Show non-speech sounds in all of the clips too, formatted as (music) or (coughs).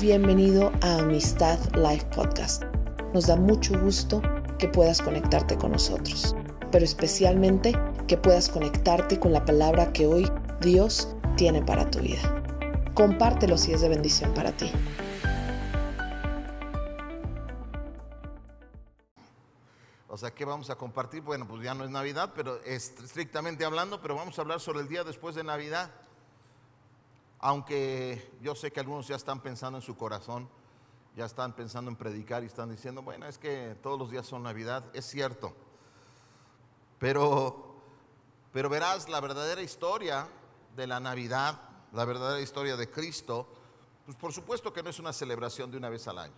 Bienvenido a Amistad Life Podcast. Nos da mucho gusto que puedas conectarte con nosotros, pero especialmente que puedas conectarte con la palabra que hoy Dios tiene para tu vida. Compártelo si es de bendición para ti. O sea, ¿qué vamos a compartir? Bueno, pues ya no es Navidad, pero estrictamente hablando, pero vamos a hablar sobre el día después de Navidad. Aunque yo sé que algunos ya están pensando en su corazón, ya están pensando en predicar y están diciendo, bueno, es que todos los días son Navidad, es cierto. Pero, pero verás la verdadera historia de la Navidad, la verdadera historia de Cristo, pues por supuesto que no es una celebración de una vez al año.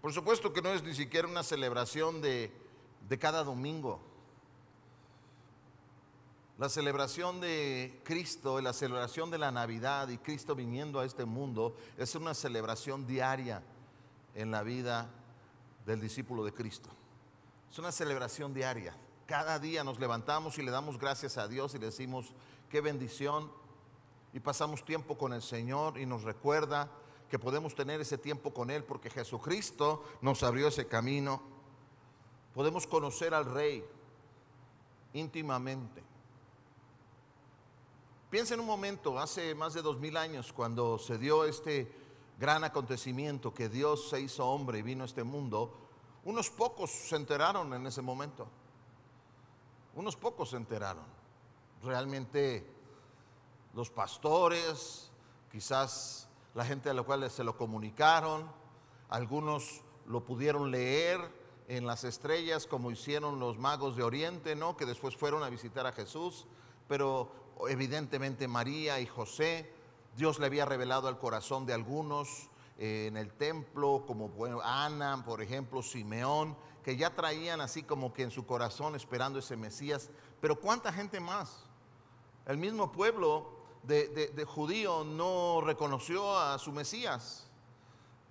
Por supuesto que no es ni siquiera una celebración de, de cada domingo. La celebración de Cristo, la celebración de la Navidad y Cristo viniendo a este mundo es una celebración diaria en la vida del discípulo de Cristo. Es una celebración diaria. Cada día nos levantamos y le damos gracias a Dios y le decimos, qué bendición. Y pasamos tiempo con el Señor y nos recuerda que podemos tener ese tiempo con Él porque Jesucristo nos abrió ese camino. Podemos conocer al Rey íntimamente. Piensa en un momento, hace más de dos mil años, cuando se dio este gran acontecimiento que Dios se hizo hombre y vino a este mundo, unos pocos se enteraron en ese momento. Unos pocos se enteraron. Realmente los pastores, quizás la gente a la cual se lo comunicaron, algunos lo pudieron leer en las estrellas como hicieron los magos de Oriente, ¿no? Que después fueron a visitar a Jesús, pero evidentemente María y José, Dios le había revelado al corazón de algunos eh, en el templo, como Ana, por ejemplo, Simeón, que ya traían así como que en su corazón esperando ese Mesías. Pero ¿cuánta gente más? El mismo pueblo de, de judío no reconoció a su Mesías.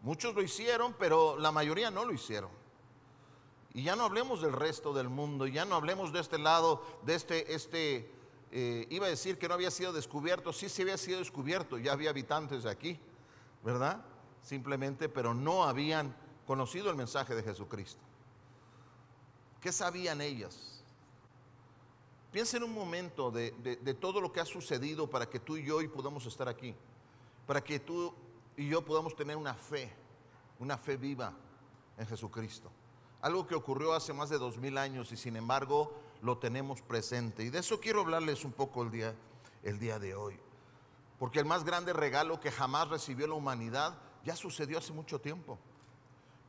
Muchos lo hicieron, pero la mayoría no lo hicieron. Y ya no hablemos del resto del mundo, ya no hablemos de este lado, de este, este eh, iba a decir que no había sido descubierto, sí, sí había sido descubierto, ya había habitantes de aquí, ¿verdad? Simplemente, pero no habían conocido el mensaje de Jesucristo. ¿Qué sabían ellas? Piensa en un momento de, de, todo lo que ha sucedido para que tú y yo hoy podamos estar aquí, para que tú y yo podamos tener una fe, una fe viva en Jesucristo. Algo que ocurrió hace más de dos mil años y sin embargo lo tenemos presente. Y de eso quiero hablarles un poco el día, el día de hoy. Porque el más grande regalo que jamás recibió la humanidad ya sucedió hace mucho tiempo.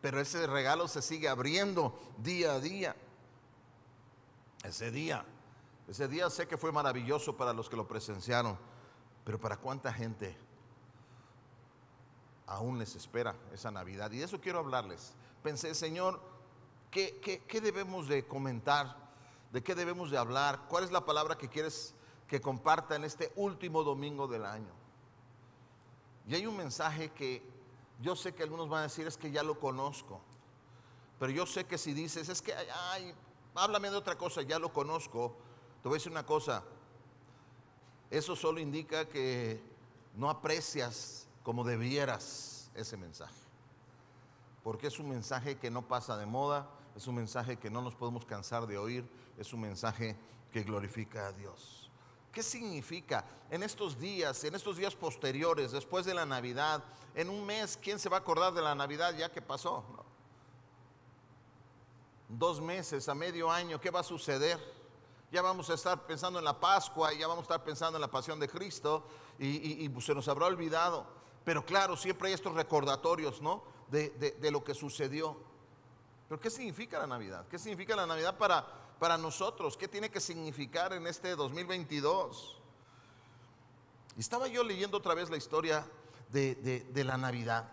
Pero ese regalo se sigue abriendo día a día. Ese día, ese día sé que fue maravilloso para los que lo presenciaron, pero para cuánta gente aún les espera esa Navidad. Y de eso quiero hablarles. Pensé, Señor, ¿qué, qué, qué debemos de comentar ¿De qué debemos de hablar? ¿Cuál es la palabra que quieres que comparta en este último domingo del año? Y hay un mensaje que yo sé que algunos van a decir es que ya lo conozco. Pero yo sé que si dices es que, ay, háblame de otra cosa, ya lo conozco. Te voy a decir una cosa. Eso solo indica que no aprecias como debieras ese mensaje. Porque es un mensaje que no pasa de moda, es un mensaje que no nos podemos cansar de oír, es un mensaje que glorifica a Dios. ¿Qué significa en estos días, en estos días posteriores, después de la Navidad, en un mes, quién se va a acordar de la Navidad ya que pasó? Dos meses, a medio año, ¿qué va a suceder? Ya vamos a estar pensando en la Pascua, ya vamos a estar pensando en la pasión de Cristo y, pues, se nos habrá olvidado. Pero claro, siempre hay estos recordatorios, ¿no? De lo que sucedió. Pero ¿qué significa la Navidad? ¿Qué significa la Navidad para, para nosotros? ¿Qué tiene que significar en este 2022? estaba yo leyendo otra vez la historia de, de, la Navidad.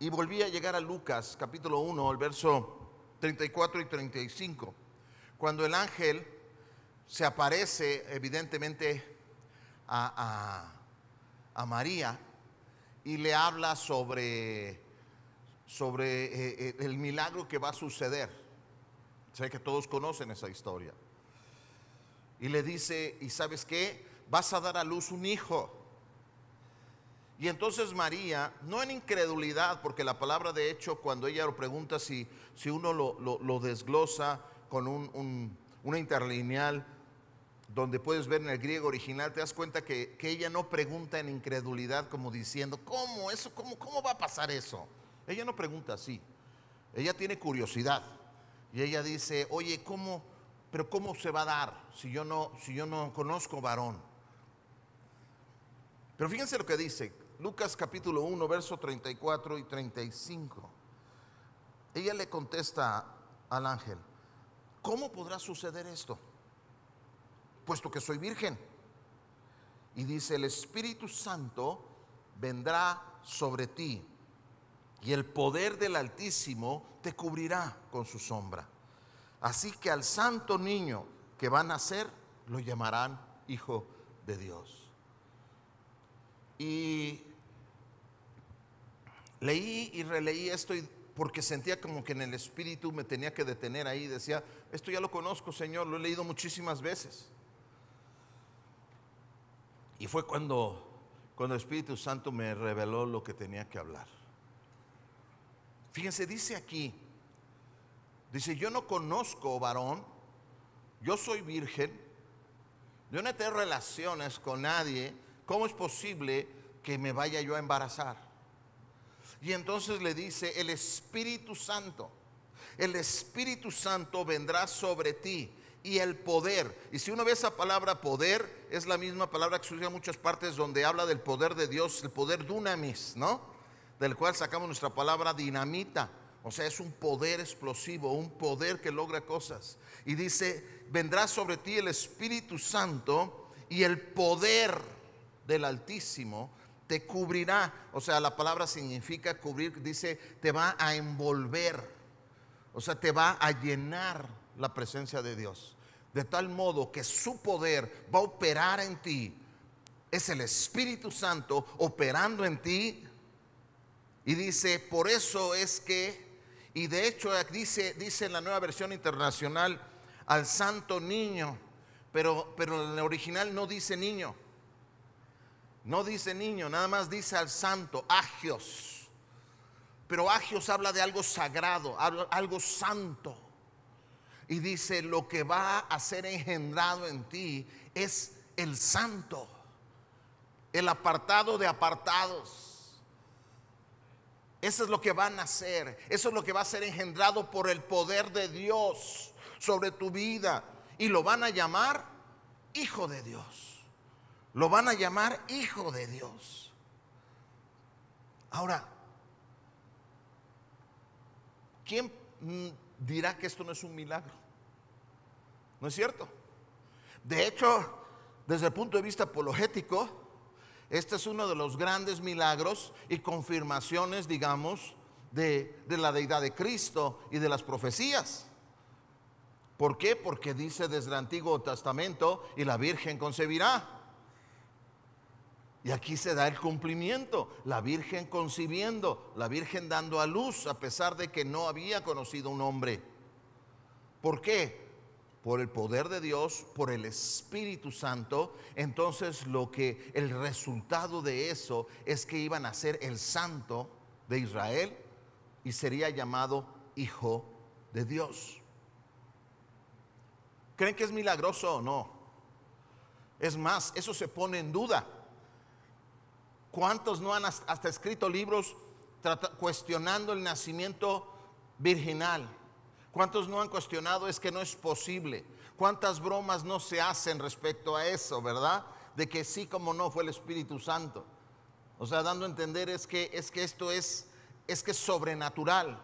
Y volví a llegar a Lucas capítulo 1, el verso 34 y 35. Cuando el ángel se aparece evidentemente a, a, a María y le habla sobre sobre eh, eh, el milagro que va a suceder. Sé que todos conocen esa historia. Y le dice, ¿y sabes qué? Vas a dar a luz un hijo. Y entonces María, no en incredulidad, porque la palabra de hecho, cuando ella lo pregunta, si, si uno lo, desglosa con una interlineal, donde puedes ver en el griego original, te das cuenta que, ella no pregunta en incredulidad como diciendo, ¿cómo eso? Cómo, ¿Cómo va a pasar eso? Ella no pregunta así. Ella tiene curiosidad. Y ella dice, oye, ¿cómo? Pero ¿cómo se va a dar si yo no, si yo no conozco varón? Pero fíjense lo que dice Lucas capítulo 1, verso 34 y 35. Ella le contesta al ángel, ¿cómo podrá suceder esto? Puesto que soy virgen. Y dice, el Espíritu Santo vendrá sobre ti y el poder del Altísimo te cubrirá con su sombra. Así que al santo niño que va a nacer lo llamarán Hijo de Dios. Y leí y releí esto porque sentía como que en el espíritu me tenía que detener ahí. Decía, esto ya lo conozco, Señor, lo he leído muchísimas veces. Y fue cuando, cuando el Espíritu Santo me reveló lo que tenía que hablar. Fíjense, dice aquí, dice, yo no conozco varón, yo soy virgen, yo no tengo relaciones con nadie, ¿cómo es posible que me vaya yo a embarazar? Y entonces le dice, el Espíritu Santo, el Espíritu Santo vendrá sobre ti y el poder. Y si uno ve esa palabra poder, es la misma palabra que se usa en muchas partes donde habla del poder de Dios, el poder dunamis, ¿no? Del cual sacamos nuestra palabra dinamita. O sea, es un poder explosivo, un poder que logra cosas. Y dice, vendrá sobre ti el Espíritu Santo y el poder del Altísimo te cubrirá. O sea, la palabra significa cubrir, dice, te va a envolver. O sea, te va a llenar la presencia de Dios. De tal modo que su poder va a operar en ti. Es el Espíritu Santo operando en ti y dice, por eso es que, y de hecho dice, dice en la nueva versión internacional, al santo niño, pero, pero en el original no dice niño. No dice niño, nada más dice al santo, agios. Pero agios habla de algo sagrado, algo santo. Y dice, lo que va a ser engendrado en ti es el santo, el apartado de apartados eso es lo que van a hacer. Eso es lo que va a ser engendrado por el poder de Dios sobre tu vida. Y lo van a llamar Hijo de Dios. Lo van a llamar Hijo de Dios. Ahora, ¿quién dirá que esto no es un milagro? ¿No es cierto? De hecho, desde el punto de vista apologético, este es uno de los grandes milagros y confirmaciones, digamos, de, la deidad de Cristo y de las profecías. ¿Por qué? Porque dice desde el Antiguo Testamento, y la Virgen concebirá. Y aquí se da el cumplimiento, la Virgen concibiendo, la Virgen dando a luz a pesar de que no había conocido un hombre. ¿Por qué? Por el poder de Dios, por el Espíritu Santo, entonces lo que el resultado de eso es que iban a ser el santo de Israel y sería llamado hijo de Dios. ¿Creen que es milagroso o no? Es más, eso se pone en duda. ¿Cuántos no han hasta escrito libros cuestionando el nacimiento virginal? ¿Cuántos no han cuestionado es que no es posible? ¿Cuántas bromas no se hacen respecto a eso, verdad? De que sí como no fue el Espíritu Santo. O sea, dando a entender es que, es que esto es, es que es sobrenatural.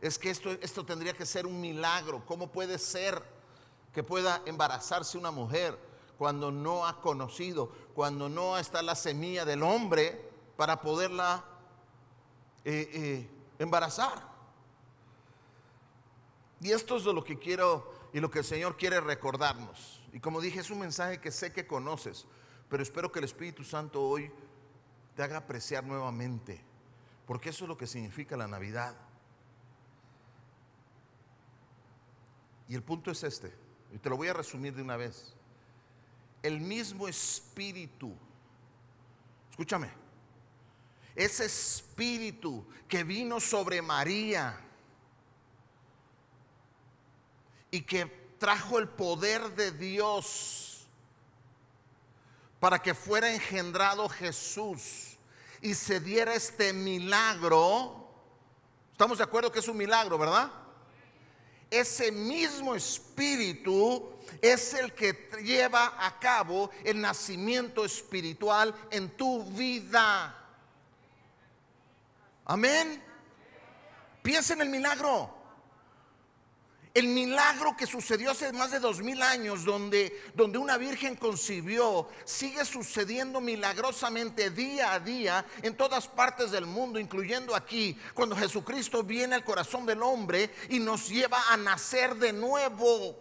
Es que esto, esto tendría que ser un milagro. ¿Cómo puede ser que pueda embarazarse una mujer cuando no ha conocido, cuando no está la semilla del hombre para poderla eh, eh, embarazar? Y esto es de lo que quiero y lo que el Señor quiere recordarnos. Y como dije, es un mensaje que sé que conoces, pero espero que el Espíritu Santo hoy te haga apreciar nuevamente, porque eso es lo que significa la Navidad. Y el punto es este, y te lo voy a resumir de una vez. El mismo Espíritu, escúchame, ese espíritu que vino sobre María y que trajo el poder de Dios para que fuera engendrado Jesús y se diera este milagro. Estamos de acuerdo que es un milagro, ¿verdad? Ese mismo espíritu es el que lleva a cabo el nacimiento espiritual en tu vida. Amén. Piensa en el milagro. El milagro que sucedió hace más de dos mil años, donde, donde una virgen concibió, sigue sucediendo milagrosamente día a día en todas partes del mundo, incluyendo aquí, cuando Jesucristo viene al corazón del hombre y nos lleva a nacer de nuevo.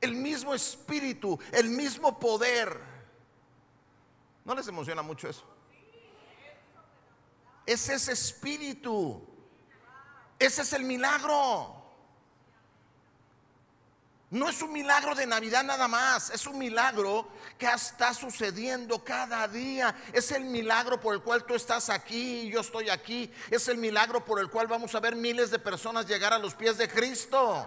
El mismo espíritu, el mismo poder. ¿No les emociona mucho eso? Es ese espíritu. Ese es el milagro. No es un milagro de Navidad nada más, es un milagro que está sucediendo cada día. Es el milagro por el cual tú estás aquí y yo estoy aquí. Es el milagro por el cual vamos a ver miles de personas llegar a los pies de Cristo.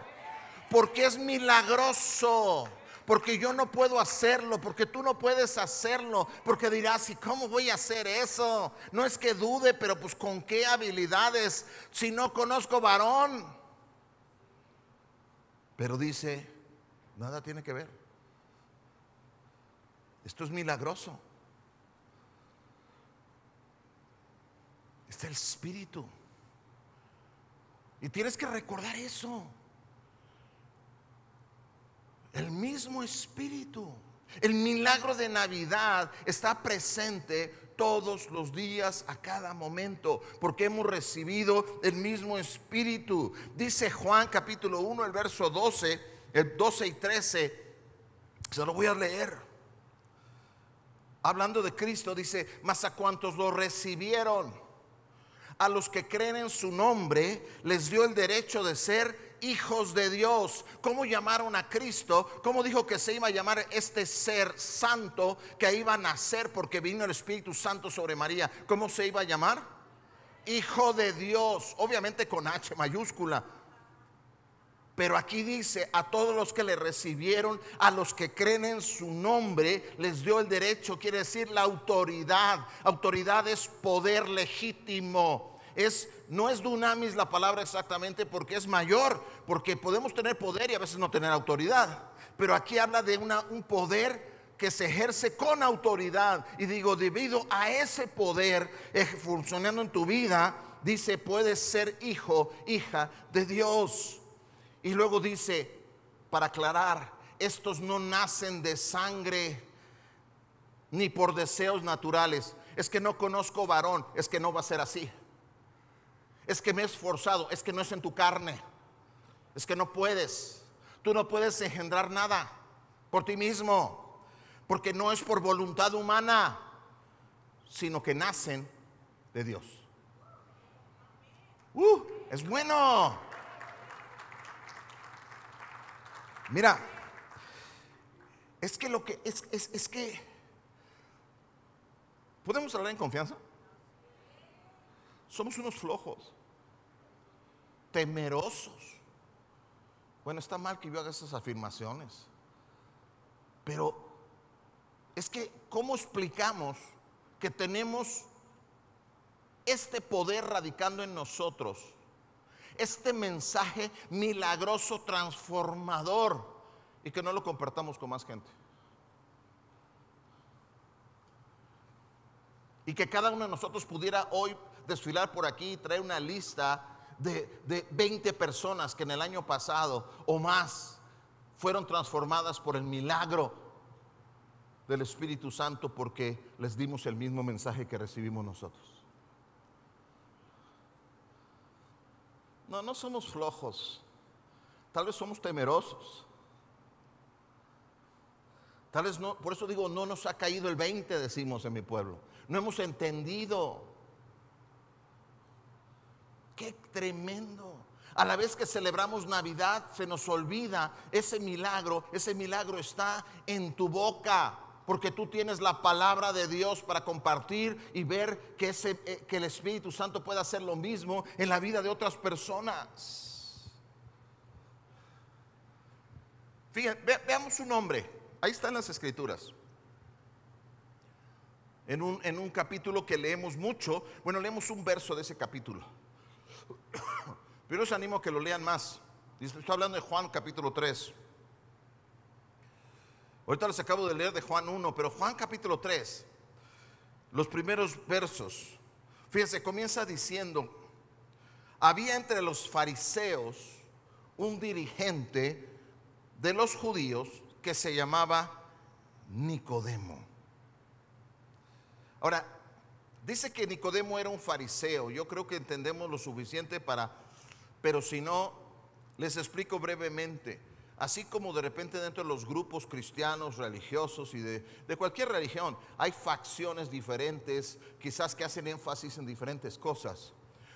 Porque es milagroso. Porque yo no puedo hacerlo, porque tú no puedes hacerlo, porque dirás, ¿y cómo voy a hacer eso? No es que dude, pero pues con qué habilidades si no conozco varón. Pero dice, nada tiene que ver. Esto es milagroso. Está el Espíritu. Y tienes que recordar eso. El mismo Espíritu. El milagro de Navidad está presente todos los días, a cada momento, porque hemos recibido el mismo Espíritu. Dice Juan capítulo 1, el verso 12, el 12 y 13, se lo voy a leer. Hablando de Cristo, dice, mas a cuantos lo recibieron, a los que creen en su nombre, les dio el derecho de ser hijos de Dios. ¿Cómo llamaron a Cristo? ¿Cómo dijo que se iba a llamar este ser santo que iba a nacer porque vino el Espíritu Santo sobre María? ¿Cómo se iba a llamar? Hijo de Dios, obviamente con H mayúscula. Pero aquí dice, a todos los que le recibieron, a los que creen en su nombre, les dio el derecho, quiere decir la autoridad. Autoridad es poder legítimo. Es no es dunamis la palabra exactamente porque es mayor, porque podemos tener poder y a veces no tener autoridad. Pero aquí habla de un poder que se ejerce con autoridad. Y digo, debido a ese poder funcionando en tu vida, dice, puedes ser hijo, hija de Dios. Y luego dice, para aclarar, estos no nacen de sangre ni por deseos naturales. Es que no conozco varón, es que no va a ser así es que me he esforzado, es que no es en tu carne, es que no puedes, tú no puedes engendrar nada por ti mismo, porque no es por voluntad humana, sino que nacen de Dios. Uh, es bueno. Mira, es que lo que es, es, es que podemos hablar en confianza. Somos unos flojos, temerosos. Bueno, está mal que yo haga esas afirmaciones, pero es que, ¿cómo explicamos que tenemos este poder radicando en nosotros? Este mensaje milagroso, transformador, y que no lo compartamos con más gente. Y que cada uno de nosotros pudiera hoy desfilar por aquí y traer una lista de, de 20 personas que en el año pasado o más fueron transformadas por el milagro del Espíritu Santo porque les dimos el mismo mensaje que recibimos nosotros. No, no somos flojos. Tal vez somos temerosos. Tal vez no, por eso digo, no nos ha caído el 20, decimos en mi pueblo. No hemos entendido Qué tremendo. A la vez que celebramos Navidad, se nos olvida ese milagro. Ese milagro está en tu boca. porque tú tienes la palabra de Dios para compartir y ver que, ese, eh, que el Espíritu Santo puede hacer lo mismo en la vida de otras personas. Fíjense, veamos un hombre, ahí están las escrituras. En un, en un capítulo que leemos mucho, bueno, leemos un verso de ese capítulo. (coughs) Pero os animo a que lo lean más. Estoy hablando de Juan capítulo 3. Ahorita les acabo de leer de Juan 1, pero Juan capítulo 3, los primeros versos, fíjense, comienza diciendo, había entre los fariseos un dirigente de los judíos que se llamaba Nicodemo. Ahora, dice que Nicodemo era un fariseo, yo creo que entendemos lo suficiente para, pero si no, les explico brevemente. Así como de repente dentro de los grupos cristianos, religiosos y de, cualquier religión hay facciones diferentes, quizás que hacen énfasis en diferentes cosas.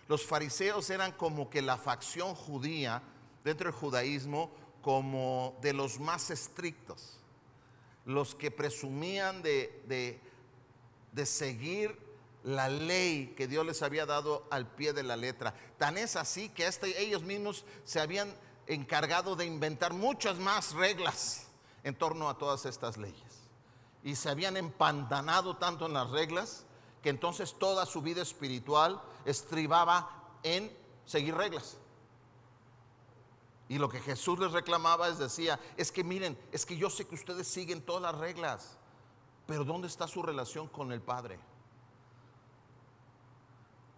Los fariseos eran como que la facción judía dentro del judaísmo como de los más estrictos, los que presumían de, de seguir la ley que Dios les había dado al pie de la letra. Tan es así que este, ellos mismos se habían encargado de inventar muchas más reglas en torno a todas estas leyes. Y se habían empantanado tanto en las reglas que entonces toda su vida espiritual estribaba en seguir reglas. Y lo que Jesús les reclamaba es decía, es que miren, es que yo sé que ustedes siguen todas las reglas, pero ¿dónde está su relación con el Padre?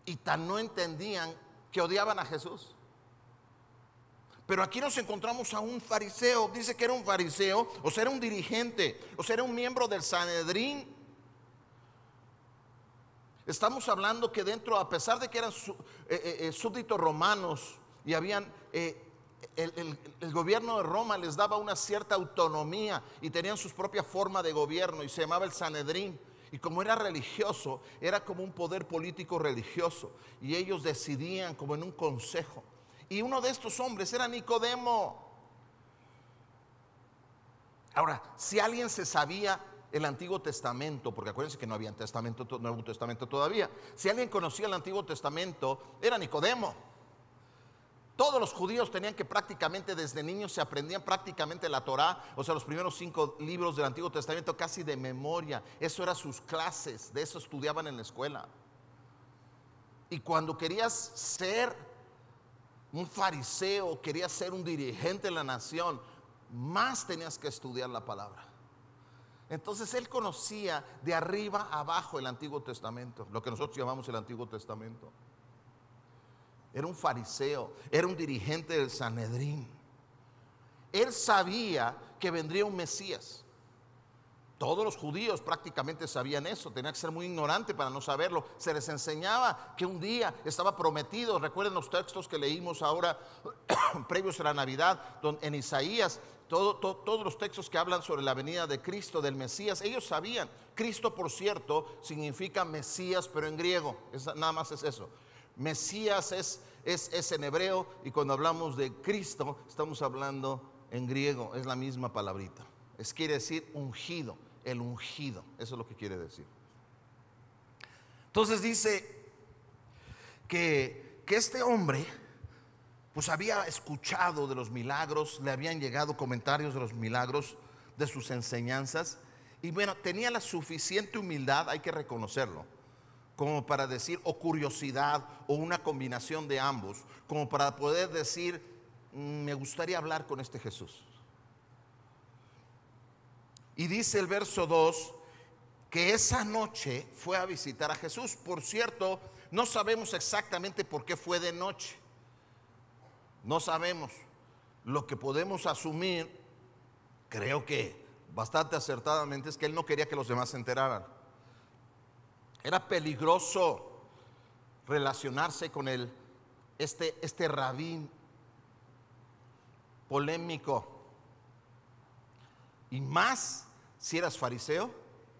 Y tan no entendían que odiaban a Jesús. Pero aquí nos encontramos a un fariseo, dice que era un fariseo, o sea, era un dirigente, o sea, era un miembro del Sanedrín. Estamos hablando que dentro, a pesar de que eran eh, eh, eh, súbditos romanos y habían, el, el, gobierno de Roma les daba una cierta autonomía y tenían su propia forma de gobierno y se llamaba el Sanedrín. Y como era religioso, era como un poder político religioso. Y ellos decidían como en un consejo. Y uno de estos hombres era Nicodemo. Ahora, si alguien se sabía el Antiguo Testamento, porque acuérdense que no había testamento, Nuevo Testamento todavía, si alguien conocía el Antiguo Testamento, era Nicodemo. Todos los judíos tenían que prácticamente desde niños se aprendían prácticamente la Torá, o sea, los primeros cinco libros del Antiguo Testamento casi de memoria. Eso eran sus clases, de eso estudiaban en la escuela. Y cuando querías ser un fariseo, quería ser un dirigente de la nación, más tenías que estudiar la palabra. Entonces él conocía de arriba abajo el Antiguo Testamento, lo que nosotros llamamos el Antiguo Testamento. Era un fariseo, era un dirigente del Sanedrín. Él sabía que vendría un Mesías. Todos los judíos prácticamente sabían eso, tenía que ser muy ignorante para no saberlo. Se les enseñaba que un día estaba prometido. Recuerden los textos que leímos ahora (coughs) previos a la Navidad, en Isaías, todos los textos que hablan sobre la venida de Cristo, del Mesías, ellos sabían. Cristo, por cierto, significa Mesías, pero en griego, nada más es eso. Mesías es, es, es en hebreo y cuando hablamos de Cristo estamos hablando en griego, es la misma palabrita. Es quiere decir ungido el ungido. Eso es lo que quiere decir. Entonces dice que, que este hombre pues había escuchado de los milagros, le habían llegado comentarios de los milagros, de sus enseñanzas, y bueno, tenía la suficiente humildad, hay que reconocerlo, como para decir, o curiosidad, o una combinación de ambos, como para poder decir, mm, me gustaría hablar con este Jesús. Y dice el verso 2 que esa noche fue a visitar a Jesús. Por cierto, no sabemos exactamente por qué fue de noche. No sabemos. Lo que podemos asumir, creo que bastante acertadamente, es que él no quería que los demás se enteraran. Era peligroso relacionarse con el, este, este rabín polémico. Y más si eras fariseo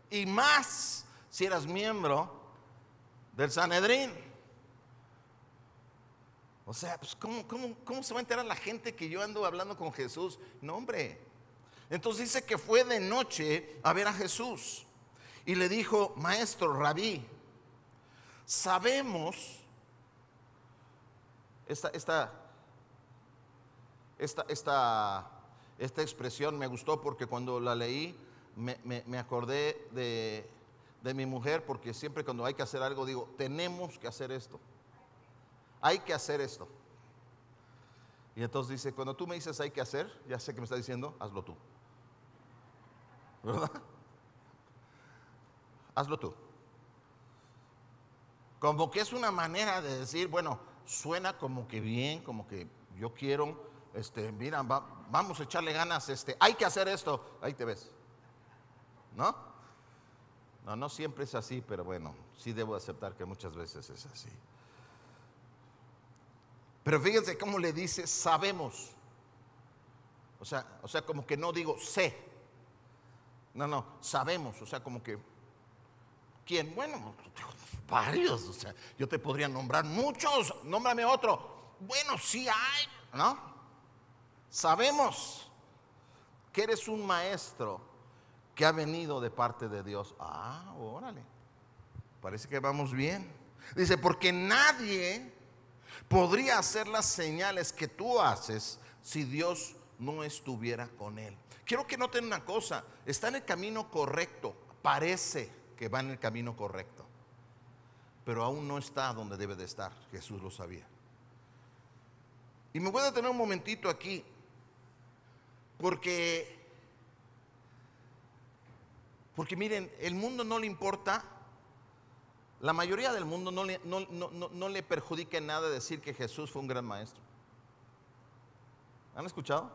y más si eras miembro del Sanedrín. O sea, pues ¿cómo, se va a enterar la gente que yo ando hablando con Jesús? No, hombre. Entonces dice que fue de noche a ver a Jesús y le dijo, maestro, rabí, sabemos, esta, esta, esta, esta, esta expresión me gustó porque cuando la leí me, me acordé de, de mi mujer porque siempre cuando hay que hacer algo digo, tenemos que hacer esto. Hay que hacer esto. Y entonces dice, cuando tú me dices hay que hacer, ya sé que me está diciendo, hazlo tú. ¿Verdad? Hazlo tú. Como que es una manera de decir, bueno, suena como que bien, como que yo quiero, este, mira, vamos a echarle ganas, este, hay que hacer esto, ahí te ves. ¿No? No, no siempre es así, pero bueno, sí debo aceptar que muchas veces es así. Pero fíjense cómo le dice, sabemos. O sea, o sea, como que no digo sé. No, no, sabemos. O sea, como que, ¿quién? Bueno, varios. O sea, yo te podría nombrar muchos. Nómbrame otro. Bueno, sí hay, ¿no? Sabemos que eres un maestro que ha venido de parte de Dios. Ah, órale. Parece que vamos bien. Dice, porque nadie podría hacer las señales que tú haces si Dios no estuviera con él. Quiero que noten una cosa, está en el camino correcto, parece que va en el camino correcto, pero aún no está donde debe de estar, Jesús lo sabía. Y me voy a detener un momentito aquí, porque porque miren, el mundo no le importa, la mayoría del mundo no le, no, le perjudica en nada decir que Jesús fue un gran maestro. ¿Han escuchado?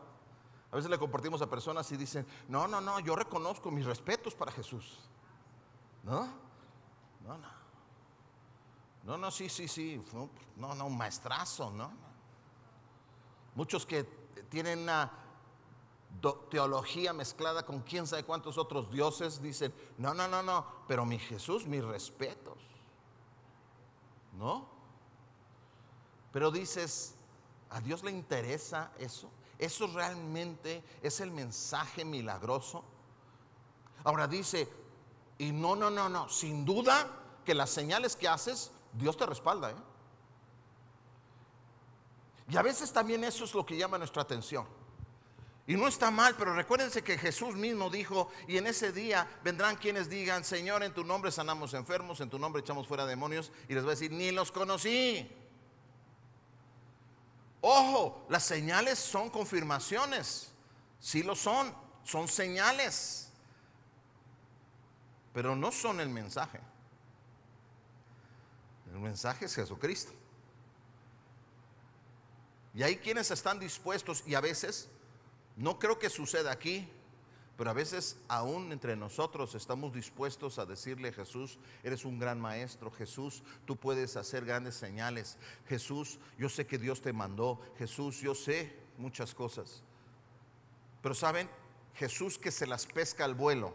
A veces le compartimos a personas y dicen, no, no, no, yo reconozco mis respetos para Jesús. ¿No? No, no. No, no, sí, sí, sí. No, no, un maestrazo, ¿no? Muchos que tienen una teología mezclada con quién sabe cuántos otros dioses, dicen, no, no, no, no, pero mi Jesús, mis respetos. ¿No? Pero dices, ¿a Dios le interesa eso? ¿Eso realmente es el mensaje milagroso? Ahora dice, y no, no, no, no, sin duda que las señales que haces, Dios te respalda. ¿eh? Y a veces también eso es lo que llama nuestra atención. Y no está mal, pero recuérdense que Jesús mismo dijo, y en ese día vendrán quienes digan, Señor, en tu nombre sanamos enfermos, en tu nombre echamos fuera demonios, y les va a decir, ni los conocí. Ojo, las señales son confirmaciones, sí lo son, son señales, pero no son el mensaje. El mensaje es Jesucristo. Y hay quienes están dispuestos y a veces no creo que suceda aquí, pero a veces aún entre nosotros estamos dispuestos a decirle Jesús, eres un gran maestro, Jesús, tú puedes hacer grandes señales, Jesús, yo sé que Dios te mandó, Jesús, yo sé muchas cosas. Pero saben, Jesús que se las pesca al vuelo,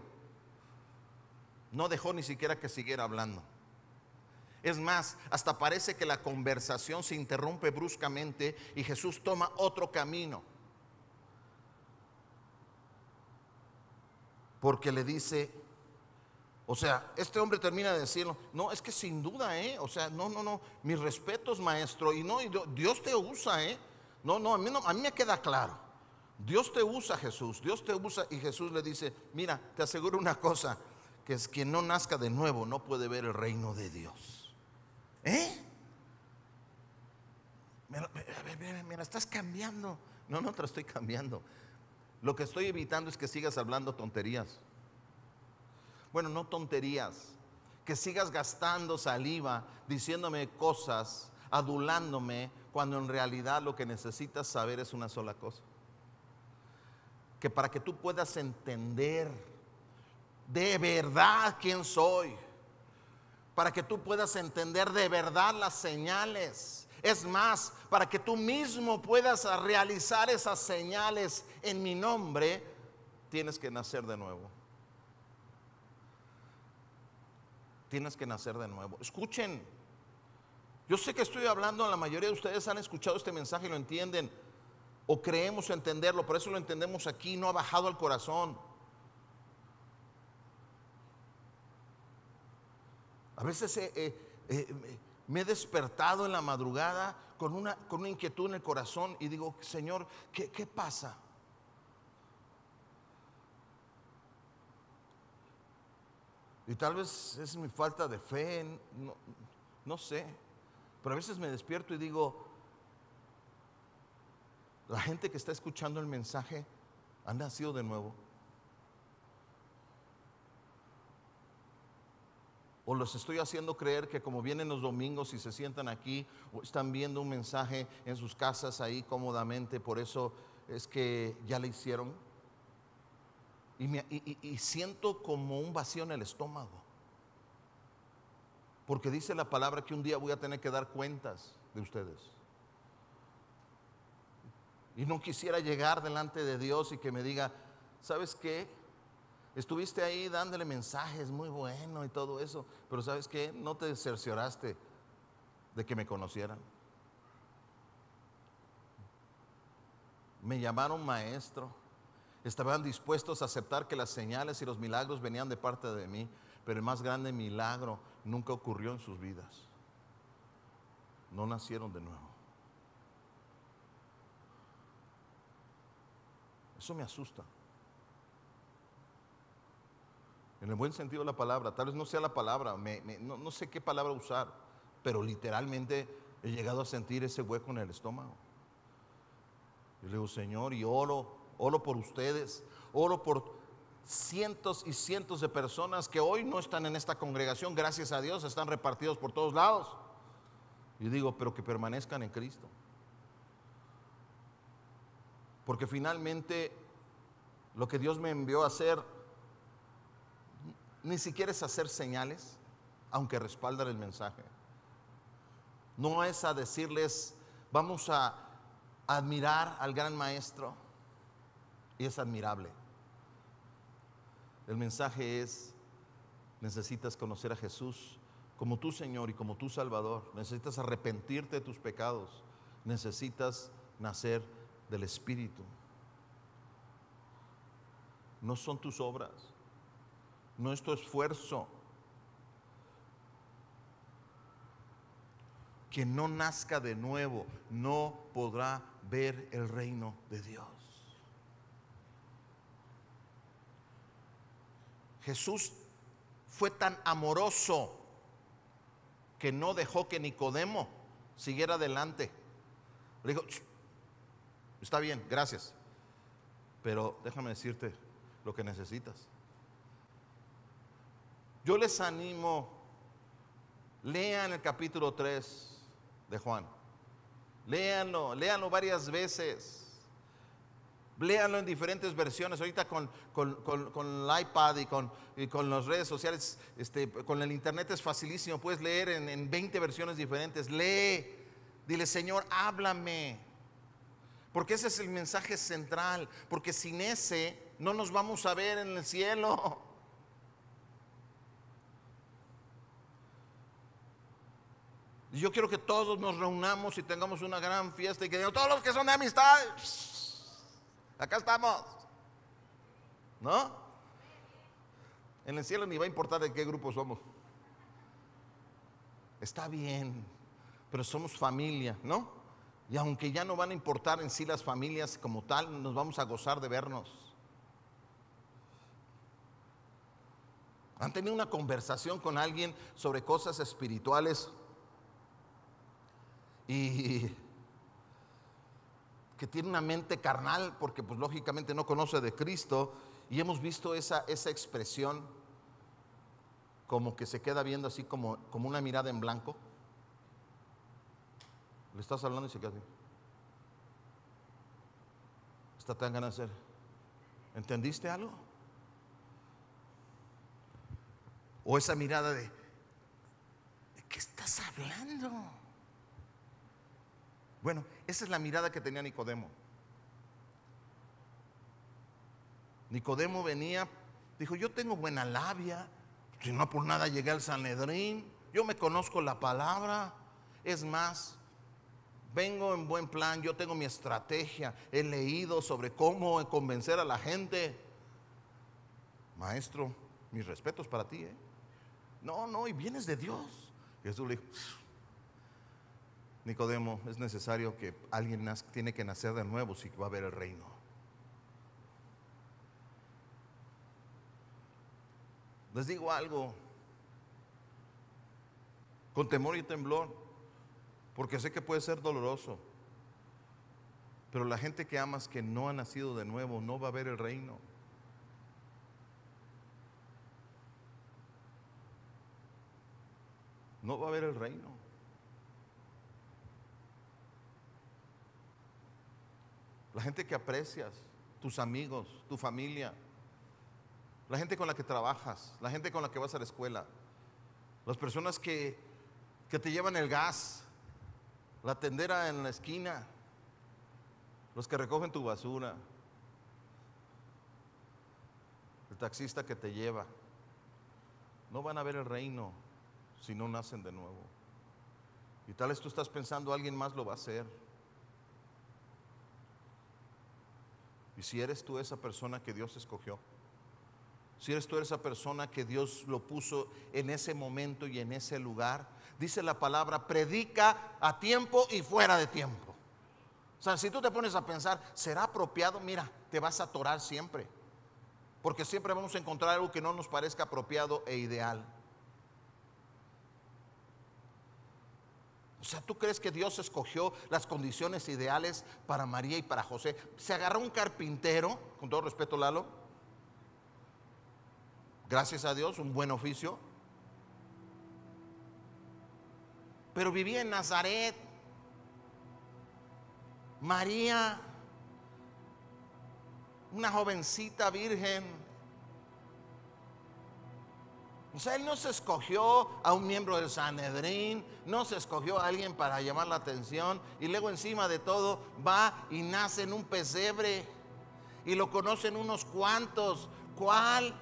no dejó ni siquiera que siguiera hablando. Es más, hasta parece que la conversación se interrumpe bruscamente y Jesús toma otro camino. porque le dice, o sea, este hombre termina de decirlo, no, es que sin duda, ¿eh? O sea, no, no, no, mis respetos, maestro, y no, Dios te usa, ¿eh? No, no, a mí, no, a mí me queda claro. Dios te usa, Jesús, Dios te usa, y Jesús le dice, mira, te aseguro una cosa, que es quien no nazca de nuevo no puede ver el reino de Dios. ¿Eh? me la estás cambiando. No, no te estoy cambiando. Lo que estoy evitando es que sigas hablando tonterías. Bueno, no tonterías, que sigas gastando saliva diciéndome cosas, adulándome, cuando en realidad lo que necesitas saber es una sola cosa. Que para que tú puedas entender de verdad quién soy, para que tú puedas entender de verdad las señales, es más, para que tú mismo puedas realizar esas señales en mi nombre, tienes que nacer de nuevo. Tienes que nacer de nuevo. Escuchen, yo sé que estoy hablando, la mayoría de ustedes han escuchado este mensaje y lo entienden, o creemos entenderlo, por eso lo entendemos aquí, no ha bajado al corazón. A veces me he despertado en la madrugada con una, con una inquietud en el corazón y digo, Señor, ¿qué, qué pasa? Y tal vez es mi falta de fe, no, no sé. Pero a veces me despierto y digo, la gente que está escuchando el mensaje ha nacido de nuevo. O los estoy haciendo creer que como vienen los domingos y se sientan aquí están viendo un mensaje en sus casas ahí cómodamente, por eso es que ya le hicieron. Y, siento como un vacío en el estómago. Porque dice la palabra que un día voy a tener que dar cuentas de ustedes. Y no quisiera llegar delante de Dios y que me diga, ¿sabes qué? Estuviste ahí dándole mensajes muy buenos y todo eso, pero ¿sabes qué? No te cercioraste de que me conocieran. Me llamaron maestro Estaban dispuestos a aceptar que las señales y los milagros venían de parte de mí, pero el más grande milagro nunca ocurrió en sus vidas. No nacieron de nuevo. Eso me asusta. En el buen sentido de la palabra, tal vez no sea la palabra, no, no sé qué palabra usar, pero literalmente he llegado a sentir ese hueco en el estómago. Y le digo, Señor, y oro oro por ustedes, oro por cientos y cientos de personas que hoy no están en esta congregación, gracias a Dios, están repartidos por todos lados. Y digo, pero que permanezcan en Cristo. Porque finalmente lo que Dios me envió a hacer ni siquiera es hacer señales, aunque respaldan el mensaje. No es a decirles, vamos a admirar al gran maestro y es admirable. El mensaje es, necesitas conocer a Jesús como tu Señor y como tu Salvador. Necesitas arrepentirte de tus pecados. Necesitas nacer del Espíritu. No son tus obras, no es tu esfuerzo. Que no nazca de nuevo no podrá ver el reino de Dios. Jesús fue tan amoroso que no dejó que Nicodemo siguiera adelante. Le dijo, está bien, gracias, pero déjame decirte lo que necesitas. Yo les animo, lean el capítulo 3 de Juan, léanlo, léanlo varias veces. Léanlo en diferentes versiones. Ahorita con, el iPad y con, con las redes sociales, este, con el internet es facilísimo. Puedes leer en, en 20 versiones diferentes. Lee. Dile, Señor, háblame. Porque ese es el mensaje central. Porque sin ese no nos vamos a ver en el cielo. Yo quiero que todos nos reunamos y tengamos una gran fiesta y que todos los que son de amistad Acá estamos. ¿No? En el cielo ni va a importar de qué grupo somos. Está bien, pero somos familia, ¿no? Y aunque ya no van a importar en sí las familias como tal, nos vamos a gozar de vernos. ¿Han tenido una conversación con alguien sobre cosas espirituales? Y que tiene una mente carnal, porque pues lógicamente no conoce de Cristo, y hemos visto esa, esa expresión como que se queda viendo así como, como una mirada en blanco. Le estás hablando y se queda así. Está tan ganas de hacer. ¿Entendiste algo? O esa mirada de, ¿de qué estás hablando? Bueno, esa es la mirada que tenía Nicodemo. Nicodemo venía, dijo, yo tengo buena labia, si no por nada llegué al Sanedrín, yo me conozco la palabra, es más, vengo en buen plan, yo tengo mi estrategia, he leído sobre cómo convencer a la gente. Maestro, mis respetos para ti. ¿eh? No, no, y vienes de Dios. Jesús le dijo, Nicodemo, es necesario que alguien tiene que nacer de nuevo si va a ver el reino. Les digo algo, con temor y temblor, porque sé que puede ser doloroso, pero la gente que amas que no ha nacido de nuevo no va a ver el reino. No va a ver el reino. La gente que aprecias, tus amigos, tu familia, la gente con la que trabajas, la gente con la que vas a la escuela, las personas que, que te llevan el gas, la tendera en la esquina, los que recogen tu basura, el taxista que te lleva, no van a ver el reino si no nacen de nuevo. Y tal vez tú estás pensando, alguien más lo va a hacer. Y si eres tú esa persona que Dios escogió, si eres tú esa persona que Dios lo puso en ese momento y en ese lugar, dice la palabra, predica a tiempo y fuera de tiempo. O sea, si tú te pones a pensar, ¿será apropiado? Mira, te vas a atorar siempre. Porque siempre vamos a encontrar algo que no nos parezca apropiado e ideal. O sea, ¿tú crees que Dios escogió las condiciones ideales para María y para José? Se agarró un carpintero, con todo respeto, Lalo. Gracias a Dios, un buen oficio. Pero vivía en Nazaret. María, una jovencita virgen, o sea, él no se escogió a un miembro del Sanedrín, no se escogió a alguien para llamar la atención y luego encima de todo va y nace en un pesebre y lo conocen unos cuantos. ¿Cuál?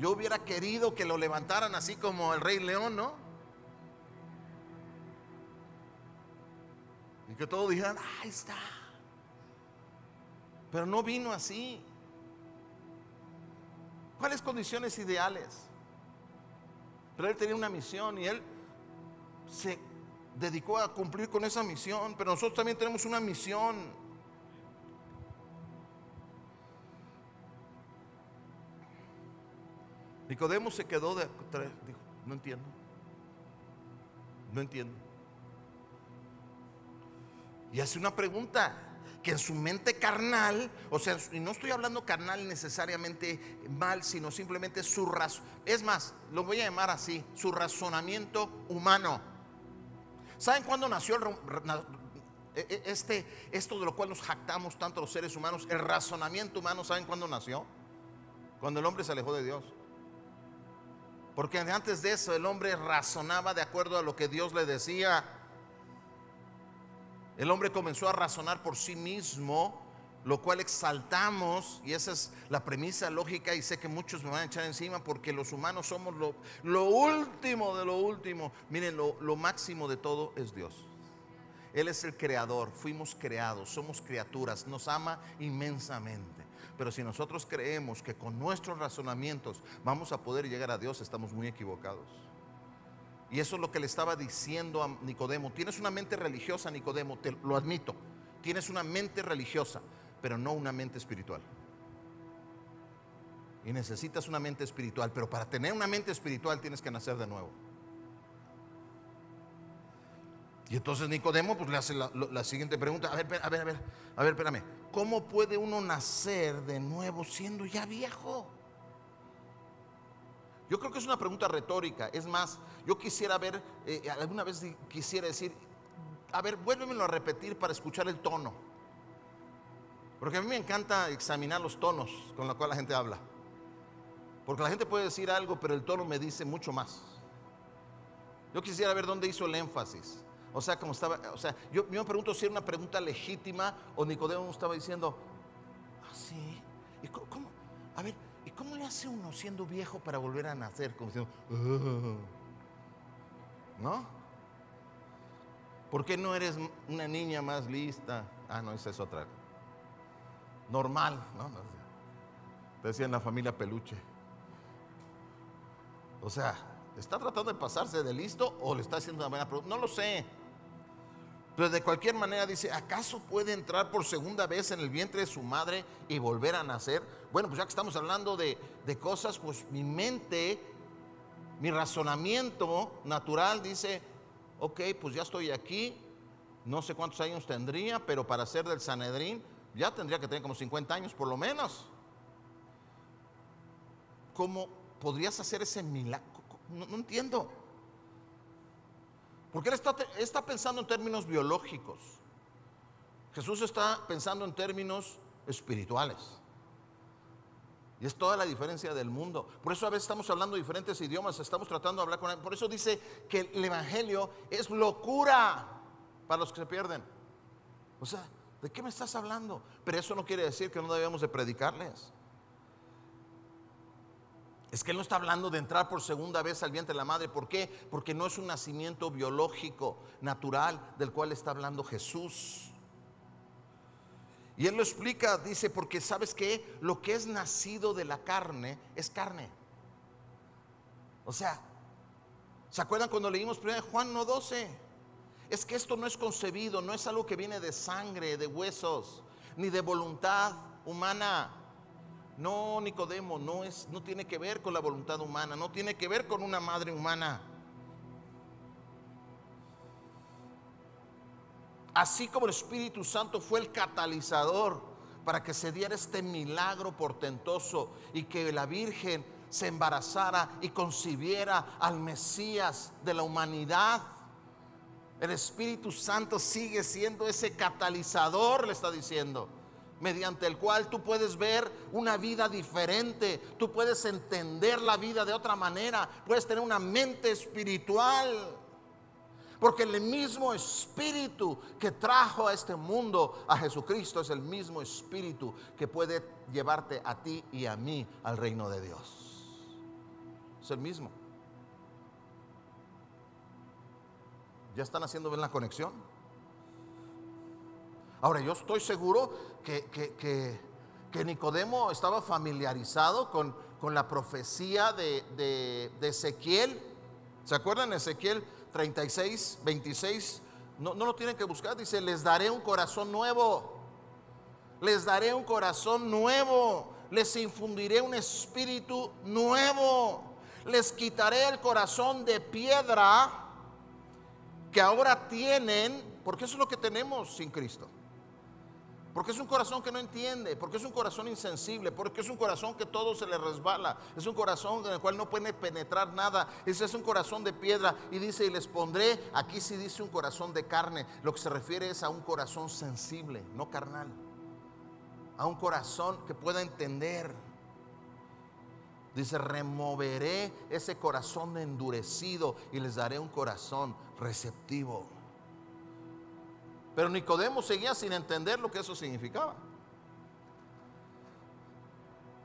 Yo hubiera querido que lo levantaran así como el rey león, ¿no? Y que todos dijeran, ahí está. Pero no vino así. ¿Cuáles condiciones ideales? Pero él tenía una misión y él se dedicó a cumplir con esa misión, pero nosotros también tenemos una misión. Nicodemo se quedó de... Dijo, no entiendo. No entiendo. Y hace una pregunta que en su mente carnal, o sea, y no estoy hablando carnal necesariamente mal, sino simplemente su razón, es más, lo voy a llamar así, su razonamiento humano. ¿Saben cuándo nació e, e, este, esto de lo cual nos jactamos tanto los seres humanos? El razonamiento humano, ¿saben cuándo nació? Cuando el hombre se alejó de Dios. Porque antes de eso el hombre razonaba de acuerdo a lo que Dios le decía. El hombre comenzó a razonar por sí mismo, lo cual exaltamos, y esa es la premisa lógica, y sé que muchos me van a echar encima porque los humanos somos lo, último de lo último. Miren, lo máximo de todo es Dios. Él es el creador, fuimos creados, somos criaturas, nos ama inmensamente. Pero si nosotros creemos que con nuestros razonamientos vamos a poder llegar a Dios, estamos muy equivocados. Y eso es lo que le estaba diciendo a Nicodemo. Tienes una mente religiosa, Nicodemo, te lo admito. Tienes una mente religiosa, pero no una mente espiritual. Y necesitas una mente espiritual, pero para tener una mente espiritual tienes que nacer de nuevo. Y entonces Nicodemo pues le hace la, siguiente pregunta. A ver, a ver, a ver, a ver, espérame. ¿Cómo puede uno nacer de nuevo siendo ya viejo? Yo creo que es una pregunta retórica. Es más, yo quisiera ver, eh, alguna vez quisiera decir, a ver, vuélvemelo a repetir para escuchar el tono. Porque a mí me encanta examinar los tonos con los cuales la gente habla. Porque la gente puede decir algo, pero el tono me dice mucho más. Yo quisiera ver dónde hizo el énfasis. O sea, como estaba, o sea, yo, me pregunto si era una pregunta legítima o Nicodemo estaba diciendo, ah, sí, ¿y cómo? Ver, ¿Cómo le hace uno siendo viejo para volver a nacer? Como diciendo, ¿no? ¿Por qué no eres una niña más lista? Ah, no, esa es otra. Normal, ¿no? no decían la familia peluche. O sea, ¿está tratando de pasarse de listo o le está haciendo una buena pregunta? No lo sé. Pero de cualquier manera dice, ¿acaso puede entrar por segunda vez en el vientre de su madre y volver a nacer? Bueno, pues ya que estamos hablando de, de cosas, pues mi mente, mi razonamiento natural dice, ok, pues ya estoy aquí, no sé cuántos años tendría, pero para ser del Sanedrín ya tendría que tener como 50 años por lo menos. ¿Cómo podrías hacer ese milagro? No, entiendo. Porque él está, está pensando en términos biológicos. Jesús está pensando en términos espirituales. Y es toda la diferencia del mundo. Por eso a veces estamos hablando diferentes idiomas, estamos tratando de hablar con él. Por eso dice que el Evangelio es locura para los que se pierden. O sea, ¿de qué me estás hablando? Pero eso no quiere decir que no debemos de predicarles. Es que él no está hablando de entrar por segunda vez al vientre de la madre. ¿Por qué? Porque no es un nacimiento biológico, natural, del cual está hablando Jesús. Y él lo explica, dice, porque sabes que lo que es nacido de la carne es carne. O sea, ¿se acuerdan cuando leímos primero Juan no 12? Es que esto no es concebido, no es algo que viene de sangre, de huesos, ni de voluntad humana no, Nicodemo, no, es, no tiene que ver con la voluntad humana, no tiene que ver con una madre humana. Así como el Espíritu Santo fue el catalizador para que se diera este milagro portentoso y que la Virgen se embarazara y concibiera al Mesías de la humanidad. El Espíritu Santo sigue siendo ese catalizador, le está diciendo mediante el cual tú puedes ver una vida diferente, tú puedes entender la vida de otra manera, puedes tener una mente espiritual. Porque el mismo espíritu que trajo a este mundo a Jesucristo es el mismo espíritu que puede llevarte a ti y a mí al reino de Dios. Es el mismo. ¿Ya están haciendo bien la conexión? Ahora, yo estoy seguro que, Nicodemo estaba familiarizado con, con la profecía de, Ezequiel. ¿Se acuerdan? Ezequiel 36, 26. No, no lo tienen que buscar. Dice, les daré un corazón nuevo. Les daré un corazón nuevo. Les infundiré un espíritu nuevo. Les quitaré el corazón de piedra que ahora tienen, porque eso es lo que tenemos sin Cristo. Porque es un corazón que no entiende, porque es un corazón insensible, porque es un corazón que todo se le resbala, es un corazón en el cual no puede penetrar nada, ese es un corazón de piedra y dice, y les pondré, aquí sí dice un corazón de carne, lo que se refiere es a un corazón sensible, no carnal, a un corazón que pueda entender. Dice, removeré ese corazón endurecido y les daré un corazón receptivo. Pero Nicodemo seguía sin entender lo que eso significaba.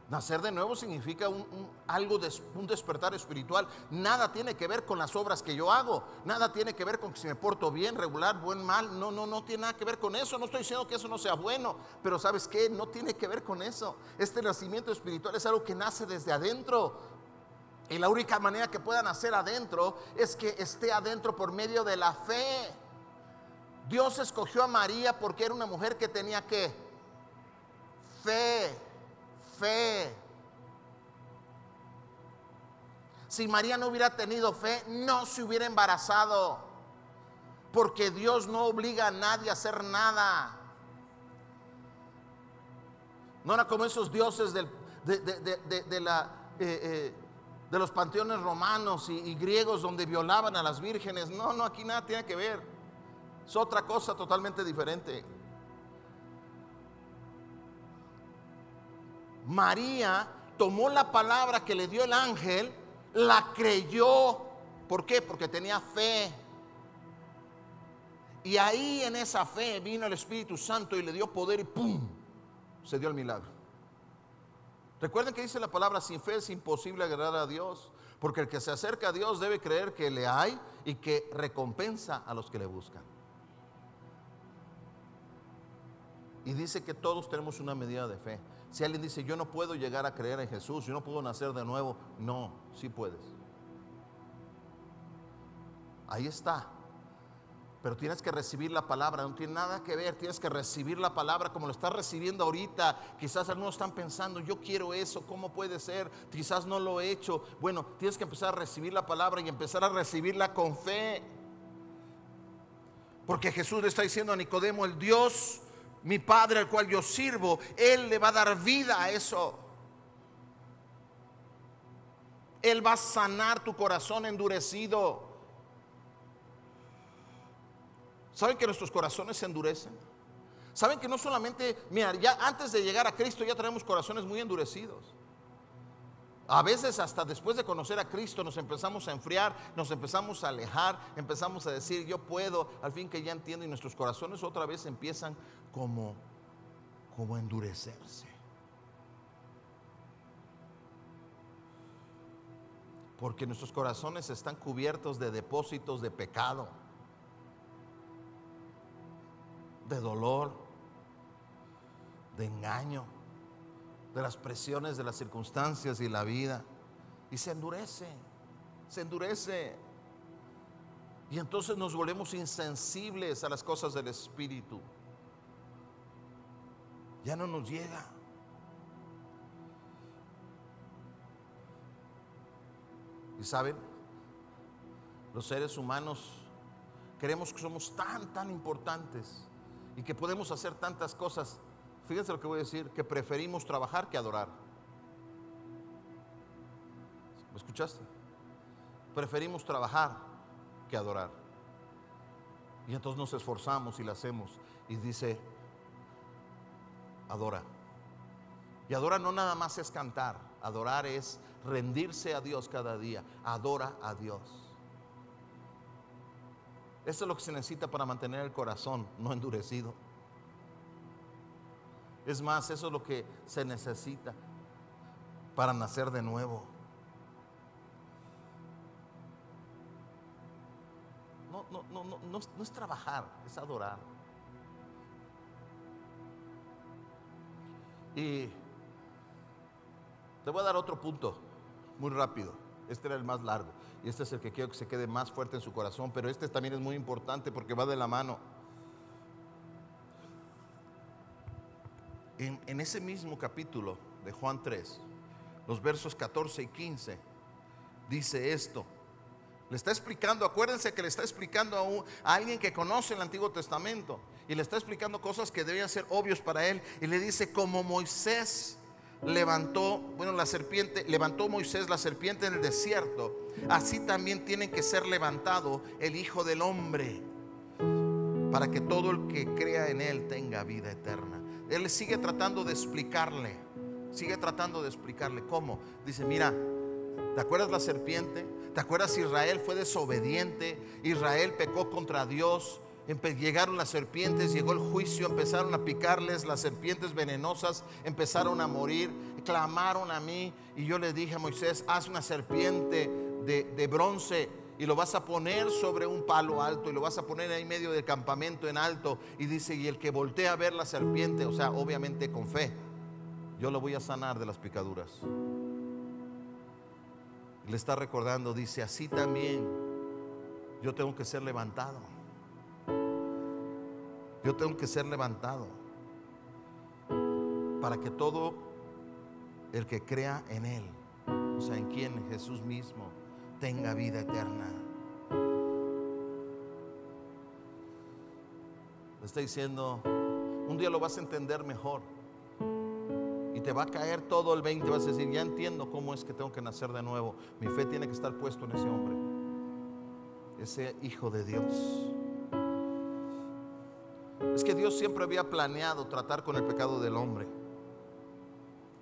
Nacer de nuevo significa un, algo un despertar espiritual. Nada tiene que ver con las obras que yo hago. Nada tiene que ver con si me porto bien, regular, buen, mal. No, no, no tiene nada que ver con eso. No estoy diciendo que eso no sea bueno. Pero sabes qué? No tiene que ver con eso. Este nacimiento espiritual es algo que nace desde adentro. Y la única manera que pueda nacer adentro es que esté adentro por medio de la fe. Dios escogió a María porque era una mujer que tenía que fe, fe. Si María no hubiera tenido fe, no se hubiera embarazado. Porque Dios no obliga a nadie a hacer nada. No era como esos dioses de, la, eh, eh, de los panteones romanos y griegos donde violaban a las vírgenes. No, no, aquí nada tiene que ver. Es otra cosa totalmente diferente. María tomó la palabra que le dio el ángel, la creyó. ¿Por qué? Porque tenía fe. Y ahí en esa fe vino el Espíritu Santo y le dio poder y ¡pum! Se dio el milagro. Recuerden que dice la palabra, sin fe es imposible agradar a Dios, porque el que se acerca a Dios debe creer que le hay y que recompensa a los que le buscan. Y dice que todos tenemos una medida de fe. Si alguien dice, yo no puedo llegar a creer en Jesús, yo no puedo nacer de nuevo, no, sí puedes. Ahí está. Pero tienes que recibir la palabra, no tiene nada que ver, tienes que recibir la palabra como lo estás recibiendo ahorita. Quizás algunos están pensando, yo quiero eso, ¿cómo puede ser? Quizás no lo he hecho. Bueno, tienes que empezar a recibir la palabra y empezar a recibirla con fe. Porque Jesús le está diciendo a Nicodemo, el Dios, mi Padre al cual yo sirvo, Él le va a dar vida a eso. Él va a sanar tu corazón endurecido. ¿Saben que nuestros corazones se endurecen? ¿Saben que no solamente, mira, ya antes de llegar a Cristo ya tenemos corazones muy endurecidos? A veces hasta después de conocer a Cristo nos empezamos a enfriar, nos empezamos a alejar, empezamos a decir yo puedo, al fin que ya entiendo y nuestros corazones otra vez empiezan como como a endurecerse. Porque nuestros corazones están cubiertos de depósitos de pecado de dolor, de engaño, de las presiones de las circunstancias y la vida. Y se endurece, se endurece. Y entonces nos volvemos insensibles a las cosas del Espíritu. Ya no nos llega. Y saben, los seres humanos creemos que somos tan, tan importantes y que podemos hacer tantas cosas. Fíjense lo que voy a decir, que preferimos trabajar que adorar. ¿Me escuchaste? Preferimos trabajar que adorar. Y entonces nos esforzamos y lo hacemos. Y dice, adora. Y adora no nada más es cantar, adorar es rendirse a Dios cada día. Adora a Dios. Eso es lo que se necesita para mantener el corazón no endurecido. Es más, eso es lo que se necesita para nacer de nuevo. No, no, no, no, no, es trabajar, es adorar. Y te voy a dar otro punto, muy rápido. Este era el más largo. Y este es el que quiero que se quede más fuerte en su corazón. Pero este también es muy importante porque va de la mano. En, ese mismo capítulo de Juan 3, los versos 14 y 15, dice esto. Le está explicando, acuérdense que le está explicando a, a, alguien que conoce el Antiguo Testamento y le está explicando cosas que debían ser obvios para él. Y le dice, como Moisés levantó, bueno, la serpiente, levantó Moisés la serpiente en el desierto, así también tiene que ser levantado el Hijo del Hombre, para que todo el que crea en Él tenga vida eterna. Él sigue tratando de explicarle, sigue tratando de explicarle cómo. Dice, mira, ¿te acuerdas la serpiente? ¿Te acuerdas Israel fue desobediente? Israel pecó contra Dios llegaron las serpientes, llegó el juicio, empezaron a picarles, las serpientes venenosas empezaron a morir, clamaron a mí y yo le dije a Moisés, haz una serpiente de, de bronce y lo vas a poner sobre un palo alto y lo vas a poner ahí medio del campamento en alto. Y dice, y el que voltea a ver la serpiente, o sea, obviamente con fe, yo lo voy a sanar de las picaduras. Le está recordando, dice, así también yo tengo que ser levantado. Yo tengo que ser levantado para que todo el que crea en Él, o sea, en quien Jesús mismo, tenga vida eterna. Le está diciendo, un día lo vas a entender mejor y te va a caer todo el 20, vas a decir, ya entiendo cómo es que tengo que nacer de nuevo. Mi fe tiene que estar puesto en ese hombre, ese hijo de Dios. Es que Dios siempre había planeado tratar con el pecado del hombre.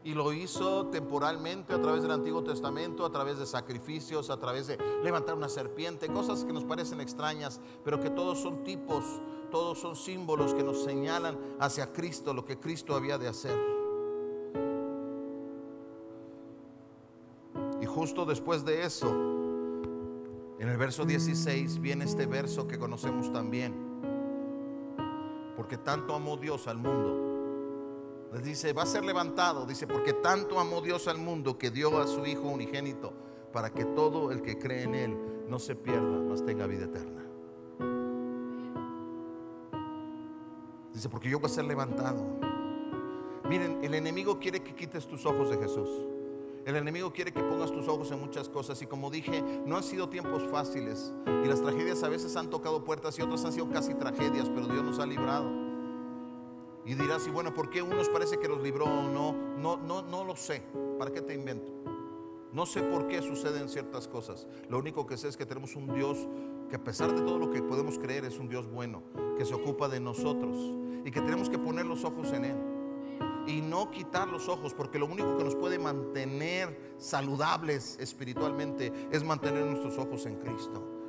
Y lo hizo temporalmente a través del Antiguo Testamento, a través de sacrificios, a través de levantar una serpiente, cosas que nos parecen extrañas, pero que todos son tipos, todos son símbolos que nos señalan hacia Cristo, lo que Cristo había de hacer. Y justo después de eso, en el verso 16 viene este verso que conocemos también porque tanto amó Dios al mundo Dice, va a ser levantado. Dice, porque tanto amó Dios al mundo que dio a su Hijo unigénito para que todo el que cree en Él no se pierda, mas tenga vida eterna. Dice, porque yo voy a ser levantado. Miren, el enemigo quiere que quites tus ojos de Jesús. El enemigo quiere que pongas tus ojos en muchas cosas y como dije, no han sido tiempos fáciles y las tragedias a veces han tocado puertas y otras han sido casi tragedias, pero Dios nos ha librado. Y dirás, y bueno, ¿por qué unos parece que los libró o no? No, no, no lo sé. ¿Para qué te invento? No sé por qué suceden ciertas cosas. Lo único que sé es que tenemos un Dios que a pesar de todo lo que podemos creer es un Dios bueno, que se ocupa de nosotros y que tenemos que poner los ojos en Él y no quitar los ojos, porque lo único que nos puede mantener saludables espiritualmente es mantener nuestros ojos en Cristo.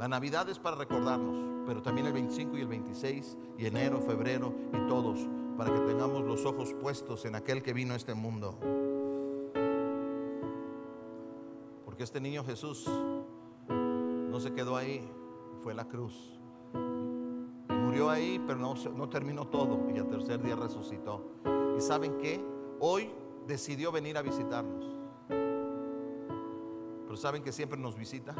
La Navidad es para recordarnos, pero también el 25 y el 26 y enero, febrero y todos, para que tengamos los ojos puestos en aquel que vino a este mundo. Porque este niño Jesús no se quedó ahí, fue la cruz murió ahí, pero no, no terminó todo y al tercer día resucitó. ¿Y saben qué? Hoy decidió venir a visitarnos. Pero ¿saben que siempre nos visita?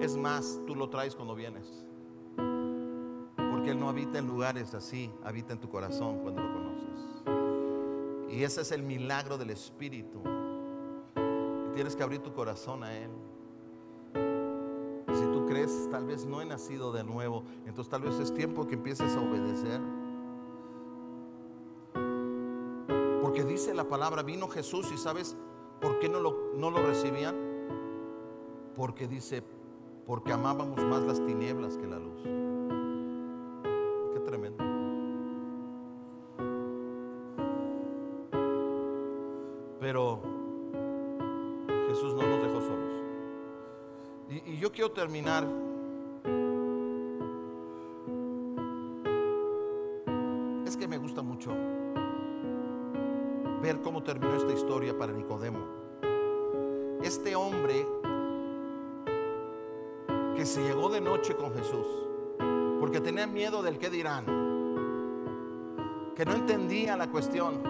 Es más, tú lo traes cuando vienes. Porque Él no habita en lugares así, habita en tu corazón cuando lo conoces. Y ese es el milagro del Espíritu. tienes que abrir tu corazón a Él crees, tal vez no he nacido de nuevo, entonces tal vez es tiempo que empieces a obedecer. Porque dice la palabra, vino Jesús y sabes por qué no lo, no lo recibían. Porque dice, porque amábamos más las tinieblas que la luz. Qué tremendo. Pero Jesús no nos dejó solos. Y, yo quiero terminar que no entendía la cuestión.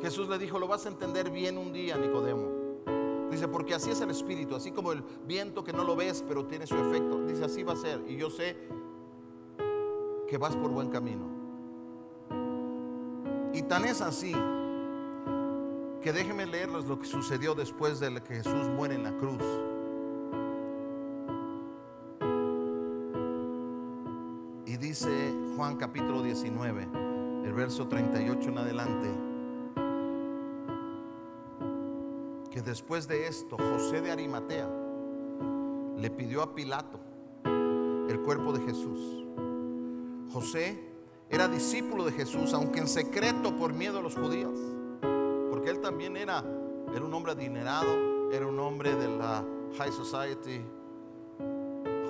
Jesús le dijo, lo vas a entender bien un día, Nicodemo. Dice, porque así es el espíritu, así como el viento que no lo ves, pero tiene su efecto. Dice, así va a ser. Y yo sé que vas por buen camino. Y tan es así que déjenme leerles lo que sucedió después de que Jesús muere en la cruz. Dice Juan capítulo 19, el verso 38 en adelante. después de esto José de Arimatea le pidió a Pilato el cuerpo de Jesús. José era discípulo de Jesús, aunque en secreto por miedo a los judíos, porque él también era, era un hombre adinerado, era un hombre de la High Society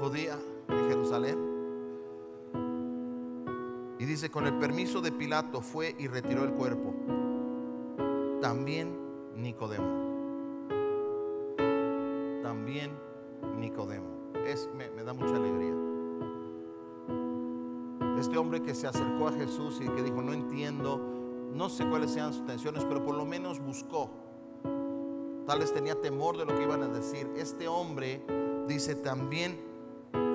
judía de Jerusalén. Dice, con el permiso de Pilato fue y retiró el cuerpo. También Nicodemo también Nicodemo. Es, me, me da mucha alegría. Este hombre que se acercó a Jesús y que dijo, no entiendo, no sé cuáles sean sus intenciones, pero por lo menos buscó. Tal vez tenía temor de lo que iban a decir. Este hombre dice también,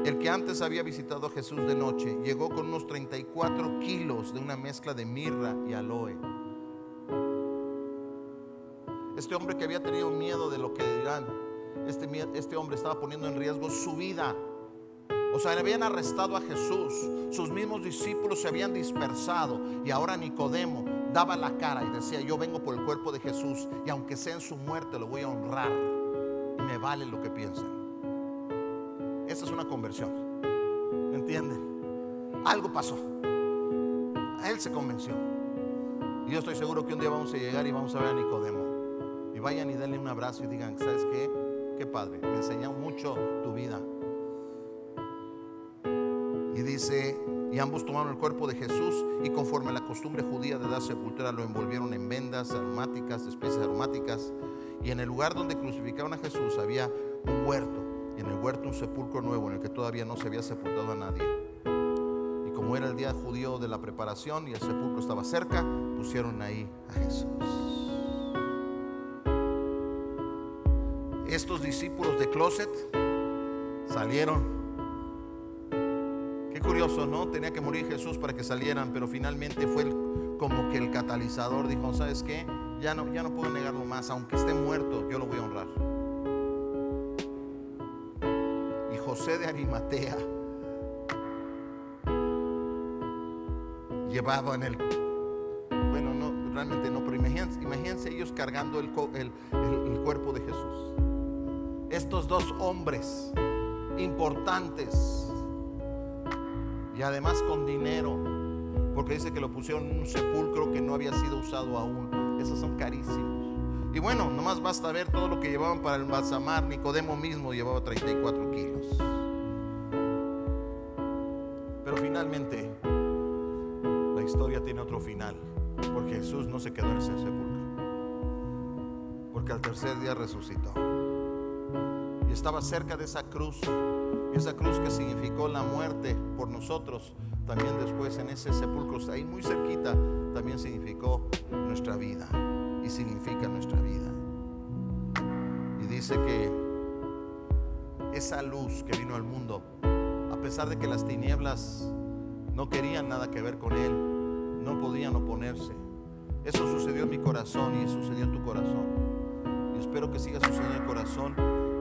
el que antes había visitado a Jesús de noche, llegó con unos 34 kilos de una mezcla de mirra y aloe. Este hombre que había tenido miedo de lo que dirán, este, este hombre estaba poniendo en riesgo su vida. O sea, le habían arrestado a Jesús. Sus mismos discípulos se habían dispersado. Y ahora Nicodemo daba la cara y decía, yo vengo por el cuerpo de Jesús. Y aunque sea en su muerte, lo voy a honrar. Y me vale lo que piensen. Conversión. ¿Entienden? Algo pasó. Él se convenció. Y yo estoy seguro que un día vamos a llegar y vamos a ver a Nicodemo. Y vayan y denle un abrazo y digan, ¿sabes qué? Padre, me enseñó mucho tu vida. Y dice, y ambos tomaron el cuerpo de Jesús y conforme a la costumbre judía de dar sepultura lo envolvieron en vendas aromáticas, especies aromáticas. Y en el lugar donde crucificaron a Jesús había un huerto. En el huerto un sepulcro nuevo en el que todavía no se había sepultado a nadie. Y como era el día judío de la preparación y el sepulcro estaba cerca, pusieron ahí a Jesús. Estos discípulos de Closet salieron Qué curioso, ¿no? Tenía que morir Jesús para que salieran, pero finalmente fue como que el catalizador dijo, ¿sabes qué? Ya no, ya no puedo negarlo más, aunque esté muerto, yo lo voy a honrar. José de Arimatea llevaba en el, bueno, no, realmente no, pero imagínense, ellos cargando el, el cuerpo de Jesús. Estos dos hombres importantes y además con dinero, porque dice que lo pusieron en un sepulcro que no había sido usado aún. Esos son carísimos. Y bueno, nomás basta ver todo lo que llevaban para el balsamar. Nicodemo mismo llevaba 34 kilos. Pero finalmente, la historia tiene otro final, porque Jesús no se quedó en ese sepulcro, porque al tercer día resucitó. Y estaba cerca de esa cruz esa cruz que significó la muerte por nosotros, también después en ese sepulcro, ahí muy cerquita, también significó nuestra vida y significa nuestra vida. Y dice que esa luz que vino al mundo, a pesar de que las tinieblas no querían nada que ver con él, no podían oponerse. Eso sucedió en mi corazón y sucedió en tu corazón. Y espero que siga sucediendo en el corazón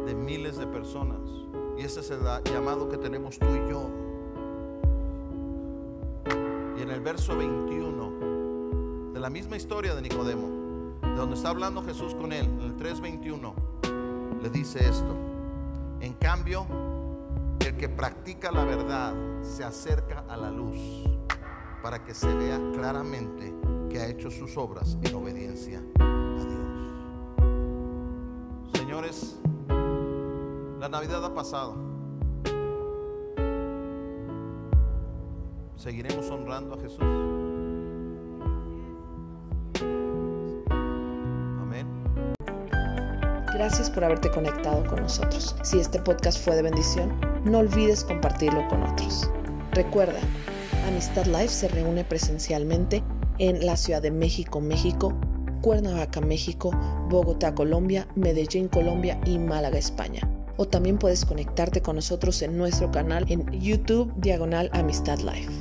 de miles de personas y ese es el llamado que tenemos tú y yo. Y en el verso 21 de la misma historia de Nicodemo, de donde está hablando Jesús con él, en el 3:21, le dice esto. En cambio, el que practica la verdad se acerca a la luz para que se vea claramente que ha hecho sus obras en obediencia a Dios. Señores, la Navidad ha pasado. ¿Seguiremos honrando a Jesús? Gracias por haberte conectado con nosotros. Si este podcast fue de bendición, no olvides compartirlo con otros. Recuerda, Amistad Life se reúne presencialmente en la Ciudad de México, México, Cuernavaca, México, Bogotá, Colombia, Medellín, Colombia y Málaga, España o también puedes conectarte con nosotros en nuestro canal en YouTube Diagonal Amistad Life.